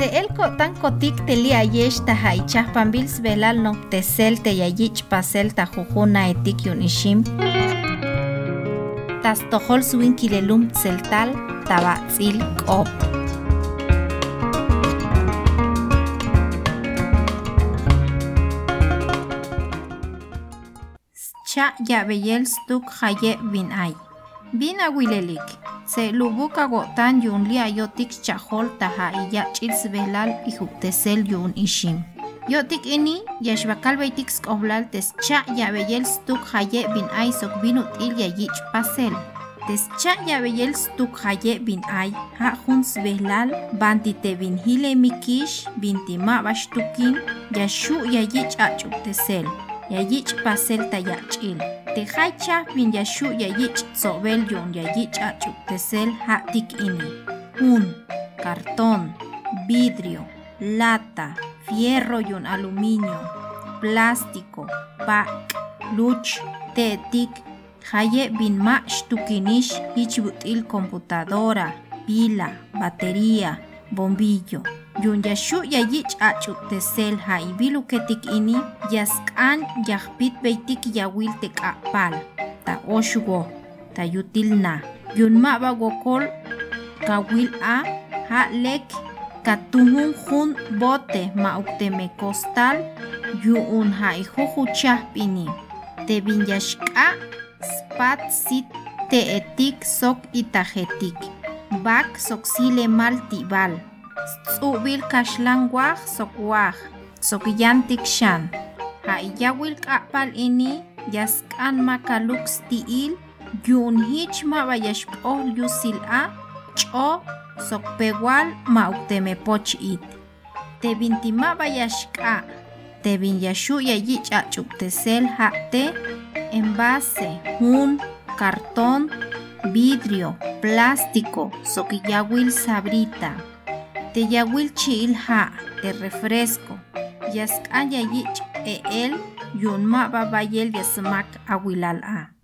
Se el tan kotik teli ayesh ta haichah pambils velal no tesel te yayich pasel ta jujuna etik yun ishim. Tas tohol suin kilelum tseltal tabatzil kop. Cha ya beyel stuk haye bin ay. Bin awilelik. Se lubuka gotan yun li ayotik chahol taha iya chils velal y tesel yun ishim. Yotik ini yashbakal beitik skoblal tes cha ya beyel stuk haye bin ay sok binut il ya yich pasel. Tes cha ya beyel stuk haye bin ay ha huns velal banti te bin hile mikish binti ma bashtukin yashu ya yich achuk tesel. yayich pasel ta yachil. Te haicha bin yashu yayich sobel yon yayich achuk tesel hatik ini. Un, cartón, vidrio, lata, fierro yon aluminio, plástico, pac, luch, tetik, haye bin ma shtukinish ich butil computadora, pila, batería, bombillo. Yun yashu yayich achuk tesel ha ibilu ketik ini yaskan yahpit beitik yawil tek apal. Ta oshugo ta yutilna. Yun ma bagokol kawil a ha lek katuhun hun bote ma ukteme kostal yun ha ihuhu chahpini te bin yashka spat sit te etik sok itajetik. Bak sok sile maltibal Tsubil kashlan waj sok waj, sok yantik shan. Ha iyawil kapal ini yaskan makaluk stiil yun hich ma bayashpoh yusil a cho sok pewal ma ukteme poch it. Te binti ma bayashka, te bin yashu yayich a chuktesel ha te envase, hun, cartón, vidrio, plástico, sok iyawil sabrita te yawil chil ha te refresco. Yaskan yayich e el yun ma babayel yasmak awilal a.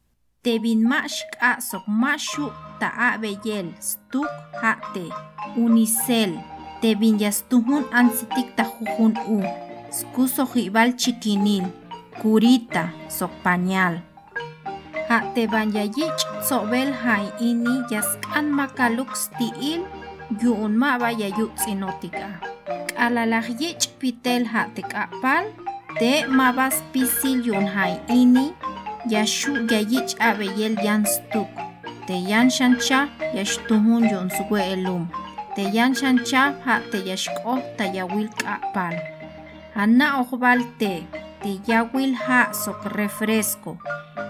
Te bin ma shka sok ma shu ta a beyel stuk ha te. Unicel te bin yastuhun ansitik ta jujun u. Skuso jibal chiquinil curita sok pañal ha te ban yayich sobel hai ini yaskan makaluk stiil yu'un ma ba ya yu tsinotika. Alalaj yich pitel ha te kapal, te ma bas pisil yun hai ini, ya shu ya yich abeyel yan stuk. Te yan shancha ya shtuhun yun suwe elum. Te yan shancha ha te ya shko ta ya wil kapal. Hanna ojbal te, te ya wil ha sok refresco.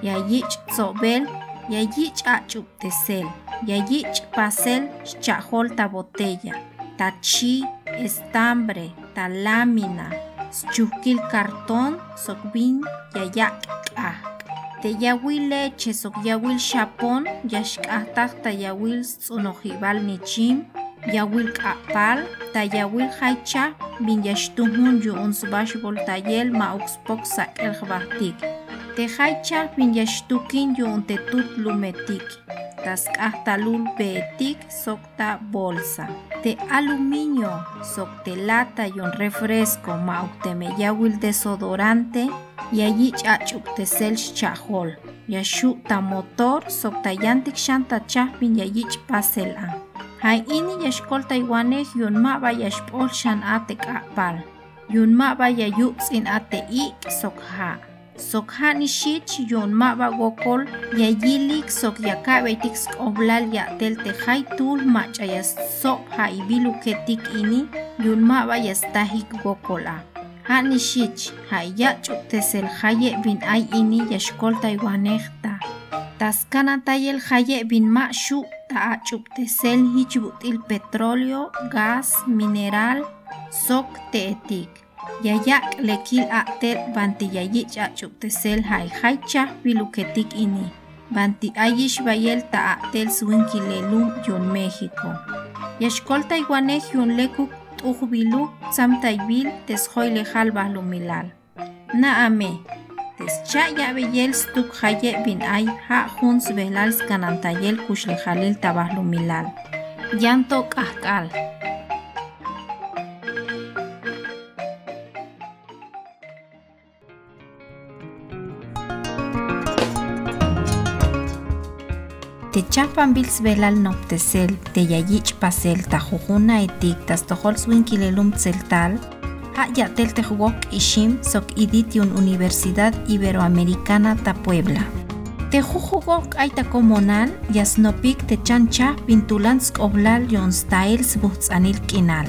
Ya yich sobel, ya tesel. Yayich pasel chajol ta botella, ta chi, estambre, ta lámina, chukil cartón, sokbin, yayak ah. Te yawil leche sok yawil chapón, yashkahtak ta yawil tsunojibal nichim, yawil kapal, ta yawil haicha, bin yashtuhun yu unsbash voltayel ma uxpok sak el jbahtik. Te haicha bin yashtukin yu untetut lumetik tascahtalul betik socta bolsa. Te aluminio, socte lata y un refresco mauteme yawil desodorante y allí chachuk te selch chahol. Yashu ta motor socta yantik shanta chahpin yayich pasela. Hai ini yashkol taiwaneh yun ma ba yashpol shan ate kapal. Yun ma ba yayuts in ate ik sokha. Sokhani shich yon ma ba gokol ya yilik sok ya kabaitik oblal ya tel te hay tul ma chaya sok ha ibilu ketik ini yon ma ba ya stahik gokola hani shich ha ya tesel haye bin ay ini ya shkol taiwanekta taskana tayel haye bin ma shu ta tesel hich butil petróleo gas mineral sok teetik yayak lekil ater banti yayich achuk tesel hay haycha biluketik ini. Banti ayish bayel ta atel suinkilelum yon México. Yashkol taiwanej yon lekuk tujubilu sam taibil teshoy lejal bahlumilal. Na ame. Tescha ya stuk haye bin ay ha huns behlal skanantayel kush lejalil tabahlumilal. Yanto kahkal. Te chapan bils velal noptesel te yayich pasel ta jujuna etik tas tohol swin tseltal ha yatel te jugok ishim sok iditiun Universidad Iberoamericana ta Puebla. Te jujugok aita komonal yasnopik te chancha pintulan skoblal yon stail sbutzanil kinal.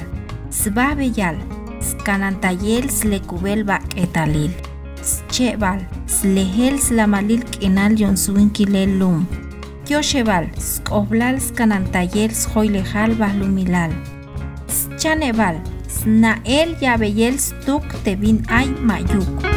Sba beyal, skanantayel slekubel bak etalil. Schebal, slehel slamalil kinal yon suinkilel lum. Kyoshebal, skoblal skanantayel schoilejal bahlumilal. Chaneval, snael yabeyel stuk te bin ay mayuk.